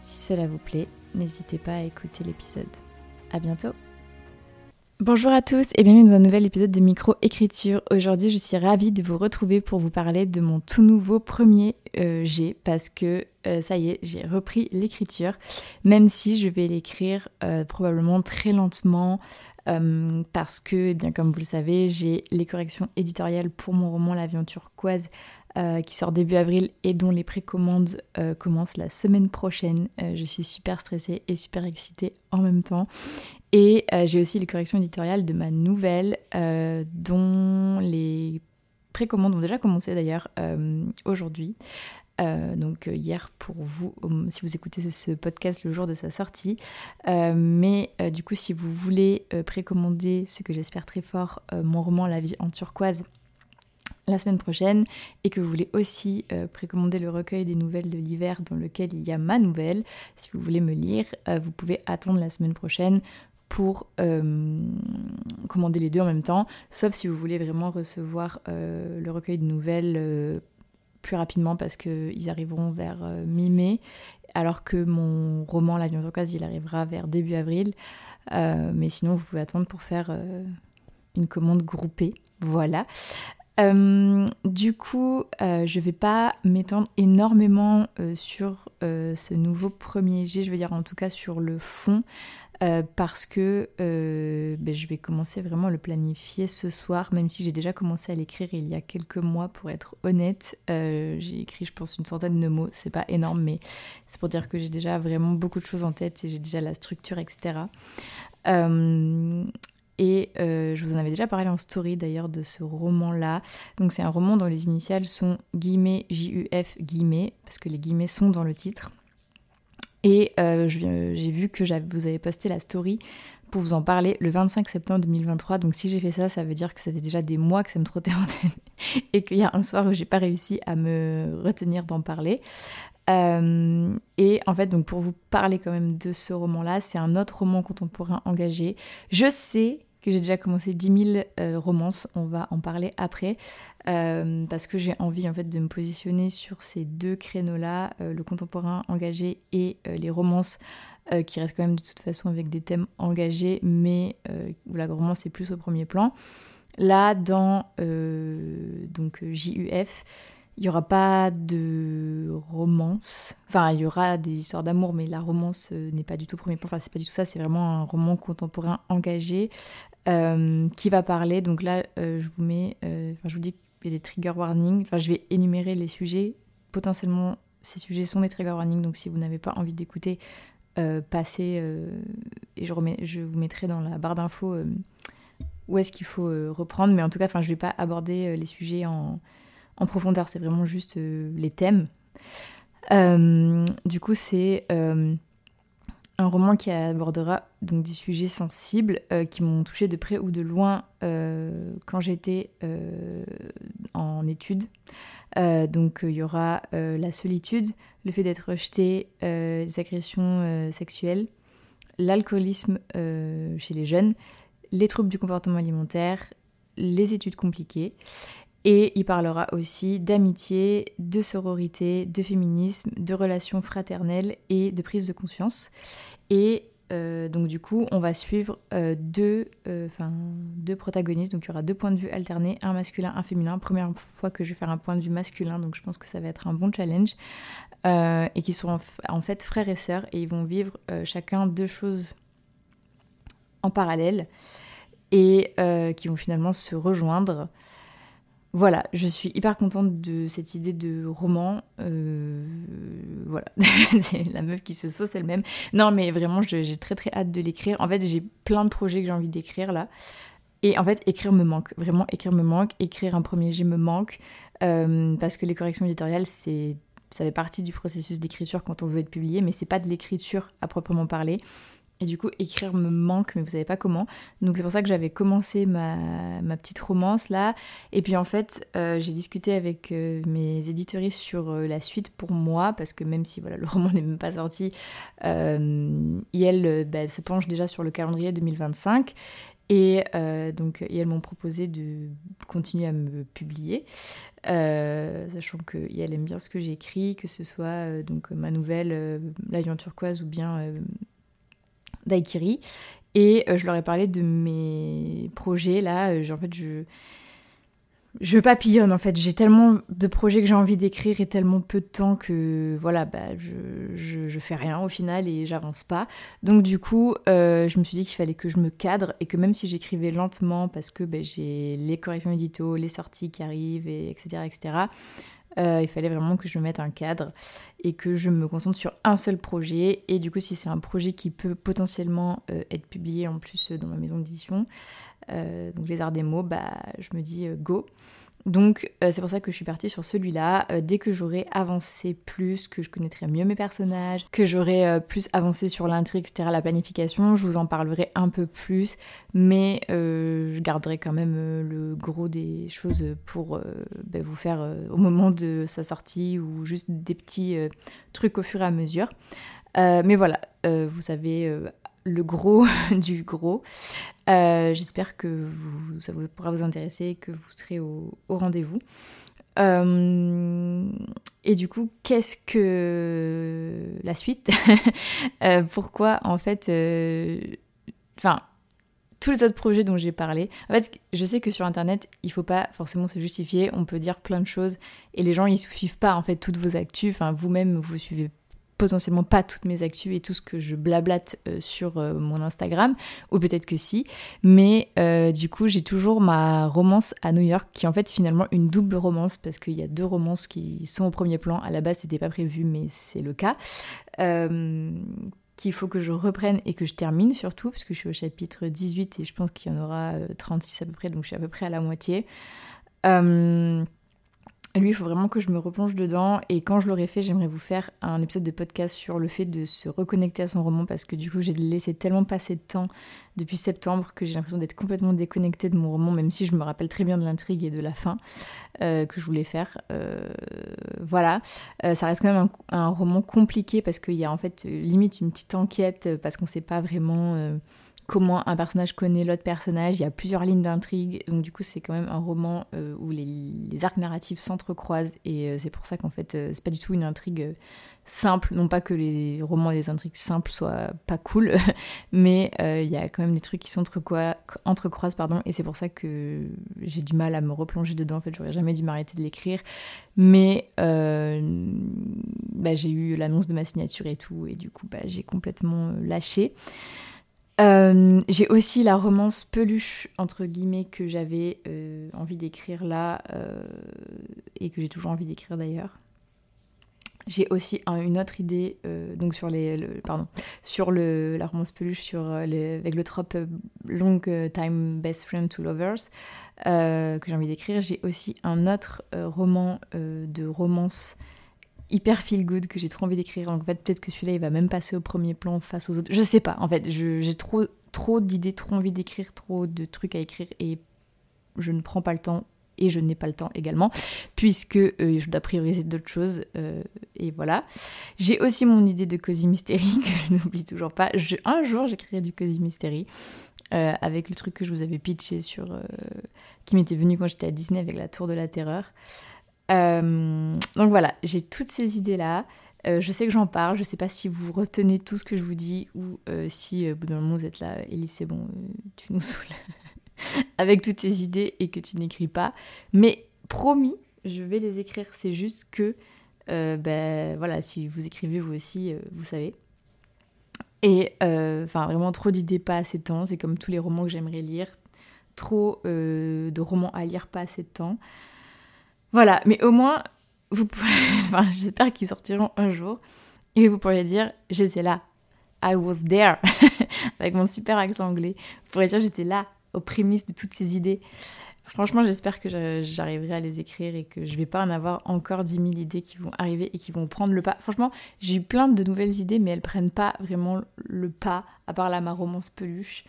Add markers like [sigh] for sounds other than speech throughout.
Si cela vous plaît, n'hésitez pas à écouter l'épisode. À bientôt Bonjour à tous et bienvenue dans un nouvel épisode de Micro Écriture. Aujourd'hui, je suis ravie de vous retrouver pour vous parler de mon tout nouveau premier euh, G parce que euh, ça y est, j'ai repris l'écriture, même si je vais l'écrire euh, probablement très lentement parce que, eh bien comme vous le savez, j'ai les corrections éditoriales pour mon roman L'avion turquoise euh, qui sort début avril et dont les précommandes euh, commencent la semaine prochaine. Euh, je suis super stressée et super excitée en même temps. Et j'ai aussi les corrections éditoriales de ma nouvelle, dont les précommandes ont déjà commencé d'ailleurs aujourd'hui. Donc hier pour vous, si vous écoutez ce, podcast le jour de sa sortie. mais du coup, si vous voulez précommander ce que j'espère très fort, mon roman La vie en turquoise, la semaine prochaine et que vous voulez aussi euh, précommander le recueil des nouvelles de l'hiver dans lequel il y a ma nouvelle, si vous voulez me lire, euh, vous pouvez attendre la semaine prochaine pour euh, commander les deux en même temps, sauf si vous voulez vraiment recevoir le recueil de nouvelles plus rapidement parce qu'ils arriveront vers mi-mai, alors que mon roman L'avion turquoise il arrivera vers début avril. mais sinon, vous pouvez attendre pour faire une commande groupée. Voilà. Euh, du coup, euh, je vais pas m'étendre énormément euh, sur ce nouveau premier G, je veux dire en tout cas sur le fond, parce que ben, je vais commencer vraiment à le planifier ce soir, même si j'ai déjà commencé à l'écrire il y a quelques mois, pour être honnête. j'ai écrit, je pense, une centaine de mots, c'est pas énorme, mais c'est pour dire que j'ai déjà vraiment beaucoup de choses en tête et j'ai déjà la structure, etc. Et euh, je vous en avais déjà parlé en story d'ailleurs de ce roman-là. Donc c'est un roman dont les initiales sont guillemets, J-U-F guillemets, parce que les guillemets sont dans le titre. Et euh, j'ai vu que vous avez posté la story pour vous en parler le 25 septembre 2023. Donc si j'ai fait ça, ça veut dire que ça fait déjà des mois que ça me trottait en tête [laughs] et qu'il y a un soir où j'ai pas réussi à me retenir d'en parler. Euh, et en fait, donc pour vous parler quand même de ce roman-là, c'est un autre roman contemporain engagé. Je sais que j'ai déjà commencé 10 000 euh, romances, on va en parler après, euh, parce que j'ai envie en fait de me positionner sur ces deux créneaux-là, euh, le contemporain engagé et les romances qui restent quand même de toute façon avec des thèmes engagés, mais où la romance est plus au premier plan. Là, dans donc JUF, il n'y aura pas de romance. Enfin, il y aura des histoires d'amour, mais la romance n'est pas du tout premier plan. Enfin, c'est pas du tout ça. C'est vraiment un roman contemporain engagé euh, qui va parler. Donc là, euh, je vous mets, euh, enfin, je vous dis qu'il y a des trigger warnings. Enfin, je vais énumérer les sujets. Potentiellement, ces sujets sont des trigger warnings. Donc si vous n'avez pas envie d'écouter, passez et je, je vous mettrai dans la barre d'infos où est-ce qu'il faut reprendre. Mais en tout cas, enfin, je vais pas aborder les sujets en, en profondeur. C'est vraiment juste les thèmes. du coup, c'est un roman qui abordera donc des sujets sensibles euh, qui m'ont touché de près ou de loin euh, quand j'étais euh, en études. donc il y aura la solitude, le fait d'être rejeté, les agressions sexuelles, l'alcoolisme chez les jeunes, les troubles du comportement alimentaire, les études compliquées. Et il parlera aussi d'amitié, de sororité, de féminisme, de relations fraternelles et de prise de conscience. Et euh, donc du coup, on va suivre euh, deux, euh, deux protagonistes. Donc il y aura deux points de vue alternés, un masculin, un féminin. Première fois que je vais faire un point de vue masculin, donc je pense que ça va être un bon challenge. et qui seront en fait frères et sœurs et ils vont vivre chacun deux choses en parallèle et qui vont finalement se rejoindre. Voilà, je suis hyper contente de cette idée de roman. Euh, voilà, [laughs] c'est la meuf qui se sauce elle-même. Non, mais vraiment, j'ai très très hâte de l'écrire. En fait, j'ai plein de projets que j'ai envie d'écrire là. Et en fait, écrire me manque. Vraiment, écrire me manque. Écrire un premier jet me manque. Euh, parce que les corrections éditoriales, c'est ça fait partie du processus d'écriture quand on veut être publié, mais c'est pas de l'écriture à proprement parler. Et du coup, écrire me manque, mais vous savez pas comment. Donc c'est pour ça que j'avais commencé ma, petite romance là. Et puis en fait, euh, j'ai discuté avec euh, mes éditoristes sur euh, la suite pour moi, parce que même si voilà, [laughs] le roman n'est même pas sorti, elles bah, se penchent déjà sur le calendrier 2025. Et donc, elles m'ont proposé de continuer à me publier, sachant qu'elles aiment bien ce que j'écris, que ce soit donc ma nouvelle L'avion turquoise ou bien Daikiri. Et euh, je leur ai parlé de mes projets là. Euh, en fait, je, papillonne en fait. J'ai tellement de projets que j'ai envie d'écrire et tellement peu de temps que voilà, bah, je, je, fais rien au final et j'avance pas. Donc du coup, euh, je me suis dit qu'il fallait que je me cadre et que même si j'écrivais lentement parce que bah, j'ai les corrections édito, les sorties qui arrivent, et etc. etc. Euh, il fallait vraiment que je me mette un cadre et que je me concentre sur un seul projet. Et du coup, si c'est un projet qui peut potentiellement euh, être publié en plus dans ma maison d'édition, euh, donc les arts des mots, bah, je me dis go. Donc euh, c'est pour ça que je suis partie sur celui-là. Euh, dès que j'aurai avancé plus, que je connaîtrai mieux mes personnages, que j'aurai euh, plus avancé sur l'intrigue, etc., la planification, je vous en parlerai un peu plus. Mais je garderai quand même le gros des choses pour ben, vous faire au moment de sa sortie ou juste des petits trucs au fur et à mesure. mais voilà, vous savez le gros [laughs] du gros. Euh, j'espère que ça vous, pourra vous intéresser que vous serez au, rendez-vous. Euh, et du coup, qu'est-ce que la suite [laughs] euh, Pourquoi en fait... Enfin, tous les autres projets dont j'ai parlé. En fait, je sais que sur Internet, il faut pas forcément se justifier. On peut dire plein de choses et les gens ils suivent pas en fait toutes vos actus. Enfin, vous-même vous suivez potentiellement pas toutes mes actus et tout ce que je blablate euh, sur euh, mon Instagram, ou peut-être que si, mais euh, du coup j'ai toujours ma romance à New York qui est en fait finalement une double romance parce qu'il y a deux romances qui sont au premier plan, à la base c'était pas prévu mais c'est le cas, qu'il faut que je reprenne et que je termine surtout, parce que je suis au chapitre 18 et je pense qu'il y en aura 36 à peu près, donc je suis à peu près à la moitié. Lui, il faut vraiment que je me replonge dedans. Et quand je l'aurai fait, j'aimerais vous faire un épisode de podcast sur le fait de se reconnecter à son roman parce que du coup, j'ai laissé tellement passer de temps depuis septembre que j'ai l'impression d'être complètement déconnectée de mon roman, même si je me rappelle très bien de l'intrigue et de la fin euh, que je voulais faire. Euh, voilà. Euh, ça reste quand même un, un roman compliqué parce qu'il y a en fait limite une petite enquête parce qu'on ne sait pas vraiment comment un personnage connaît l'autre personnage. Il y a plusieurs lignes d'intrigue, donc du coup c'est quand même un roman euh, où les, arcs narratifs s'entrecroisent et euh, c'est pour ça qu'en fait euh, c'est pas du tout une intrigue simple. Non pas que les romans et les intrigues simples soient pas cool, [laughs] mais il y a quand même des trucs qui s'entrecroisent, pardon, et c'est pour ça que j'ai du mal à me replonger dedans. En fait, j'aurais jamais dû m'arrêter de l'écrire, mais bah, j'ai eu l'annonce de ma signature et tout, et du coup bah, j'ai complètement lâché. Euh, j'ai aussi la romance peluche, entre guillemets, que j'avais euh, envie d'écrire là, euh, et que j'ai toujours envie d'écrire d'ailleurs. J'ai aussi une autre idée, donc sur les, pardon, sur le, la romance peluche, sur avec le trope Long Time Best Friend to Lovers, que j'ai envie d'écrire. J'ai aussi un autre roman de romance hyper feel good que j'ai trop envie d'écrire. En fait, peut-être que celui-là, il va même passer au premier plan face aux autres. Je sais pas. En fait, j'ai trop, trop d'idées, trop envie d'écrire, trop de trucs à écrire et je ne prends pas le temps et je n'ai pas le temps également puisque euh, je dois prioriser d'autres choses euh, et voilà. J'ai aussi mon idée de Cozy Mystery [laughs] que je n'oublie toujours pas. un jour, j'écrirai du Cozy Mystery. Euh, avec le truc que je vous avais pitché sur qui m'était venu quand j'étais à Disney avec la Tour de la Terreur. Euh, donc voilà, j'ai toutes ces idées-là. Euh, je sais que j'en parle, je sais pas si vous retenez tout ce que je vous dis ou euh, si au bout d'un moment vous êtes là, Elise, c'est bon, tu nous saoules [laughs] avec toutes tes idées et que tu n'écris pas. Mais promis, je vais les écrire. C'est juste que, ben voilà, si vous écrivez vous aussi, vous savez. Et enfin, vraiment trop d'idées, pas assez de temps. C'est comme tous les romans que j'aimerais lire. Trop de romans à lire, pas assez de temps. Voilà, mais au moins, vous [laughs] enfin, j'espère qu'ils sortiront un jour et vous pourriez dire j'étais là, I was there, [laughs] avec mon super accent anglais. Vous pourriez dire j'étais là, aux prémices de toutes ces idées. Franchement, j'espère que j'arriverai à les écrire et que je vais pas en avoir encore 10 000 idées qui vont arriver et qui vont prendre le pas. Franchement, j'ai eu plein de nouvelles idées, mais elles prennent pas vraiment le pas, à part là ma romance peluche.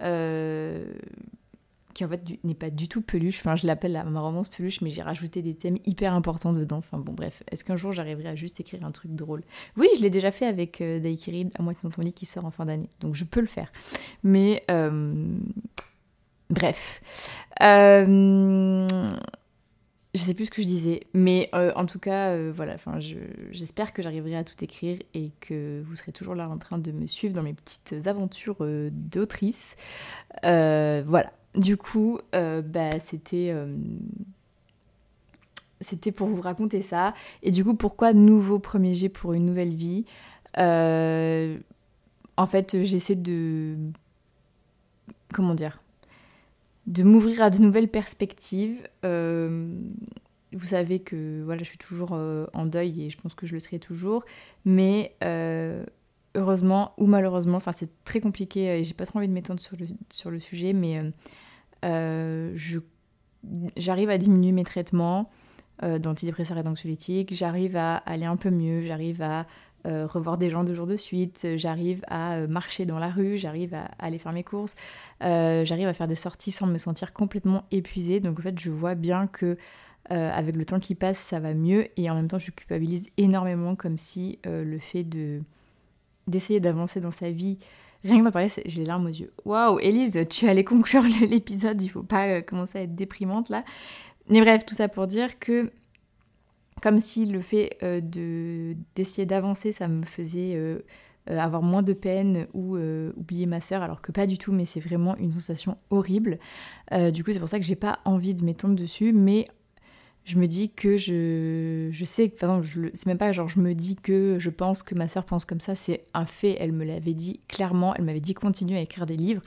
Euh, qui en fait n'est pas du tout peluche. Enfin, je l'appelle ma romance peluche, mais j'ai rajouté des thèmes hyper importants dedans. Enfin, bon, bref. Est-ce qu'un jour j'arriverai à juste écrire un truc drôle? Oui, je l'ai déjà fait avec euh, Daikiri, à moitié dans ton lit, qui sort en fin d'année. Donc, je peux le faire. Mais, euh, bref. Euh, je sais plus ce que je disais, mais euh, en tout cas, voilà, enfin, j'espère que j'arriverai à tout écrire et que vous serez toujours là en train de me suivre dans mes petites aventures d'autrice. voilà, du coup, euh, bah, c'était euh, c'était pour vous raconter ça. Et du coup, pourquoi nouveau premier G pour une nouvelle vie? Euh, En fait, j'essaie de... Comment dire De m'ouvrir à de nouvelles perspectives. vous savez que voilà, je suis toujours en deuil et je pense que je le serai toujours. Mais heureusement ou malheureusement, enfin c'est très compliqué et j'ai pas trop envie de m'étendre sur le, sujet, mais euh, j'arrive à diminuer mes traitements euh, d'antidépresseurs et d'anxiolytiques, j'arrive à aller un peu mieux, j'arrive à euh, revoir des gens deux jours de suite, j'arrive à marcher dans la rue, j'arrive à, aller faire mes courses, j'arrive à faire des sorties sans me sentir complètement épuisée. Donc en fait, je vois bien que avec le temps qui passe, ça va mieux et en même temps, je culpabilise énormément comme si le fait de d'essayer d'avancer dans sa vie Rien que d'en parler, j'ai les larmes aux yeux. Waouh, Elise, tu allais conclure [laughs] l'épisode, il faut pas euh, commencer à être déprimante là. Mais bref, tout ça pour dire que comme si le fait euh, de d'essayer d'avancer, ça me faisait euh, avoir moins de peine ou oublier ma sœur, alors que pas du tout, mais c'est vraiment une sensation horrible. du coup, c'est pour ça que j'ai pas envie de m'étendre dessus, mais je me dis que je, je sais, par exemple, c'est même pas genre je me dis que je pense que ma sœur pense comme ça, c'est un fait, elle me l'avait dit clairement, elle m'avait dit continue à écrire des livres.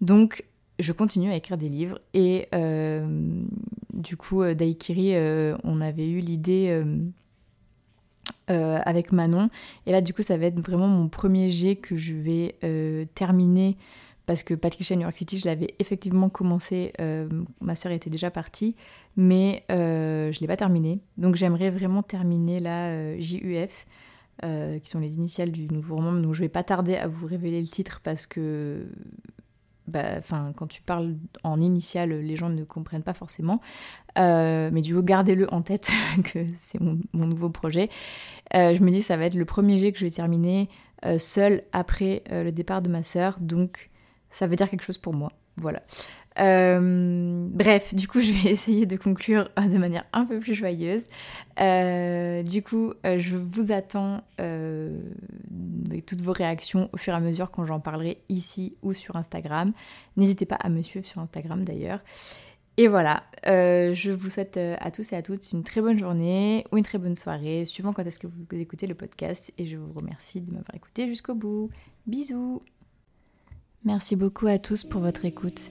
Donc je continue à écrire des livres et euh, du coup euh, Daikiri, euh, on avait eu l'idée avec Manon et là du coup ça va être vraiment mon premier jet que je vais terminer parce que Patricia New York City, je l'avais effectivement commencé, ma sœur était déjà partie, mais je ne l'ai pas terminé. Donc j'aimerais vraiment terminer la JUF, qui sont les initiales du nouveau roman. Donc je ne vais pas tarder à vous révéler le titre parce que bah, quand tu parles en initiale, les gens ne comprennent pas forcément. mais du coup, gardez-le en tête [laughs] que c'est mon, nouveau projet. je me dis ça va être le premier jet que je vais terminer seul après le départ de ma sœur. Donc ça veut dire quelque chose pour moi. Voilà. Euh, bref, du coup, [laughs] je vais essayer de conclure de manière un peu plus joyeuse. Euh, du coup, euh, je vous attends avec toutes vos réactions au fur et à mesure quand j'en parlerai ici ou sur Instagram. N'hésitez pas à me suivre sur Instagram d'ailleurs. Et voilà, je vous souhaite à tous et à toutes une très bonne journée ou une très bonne soirée, suivant quand est-ce que vous écoutez le podcast. Et je vous remercie de m'avoir écouté jusqu'au bout. Bisous Merci beaucoup à tous pour votre écoute.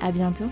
À bientôt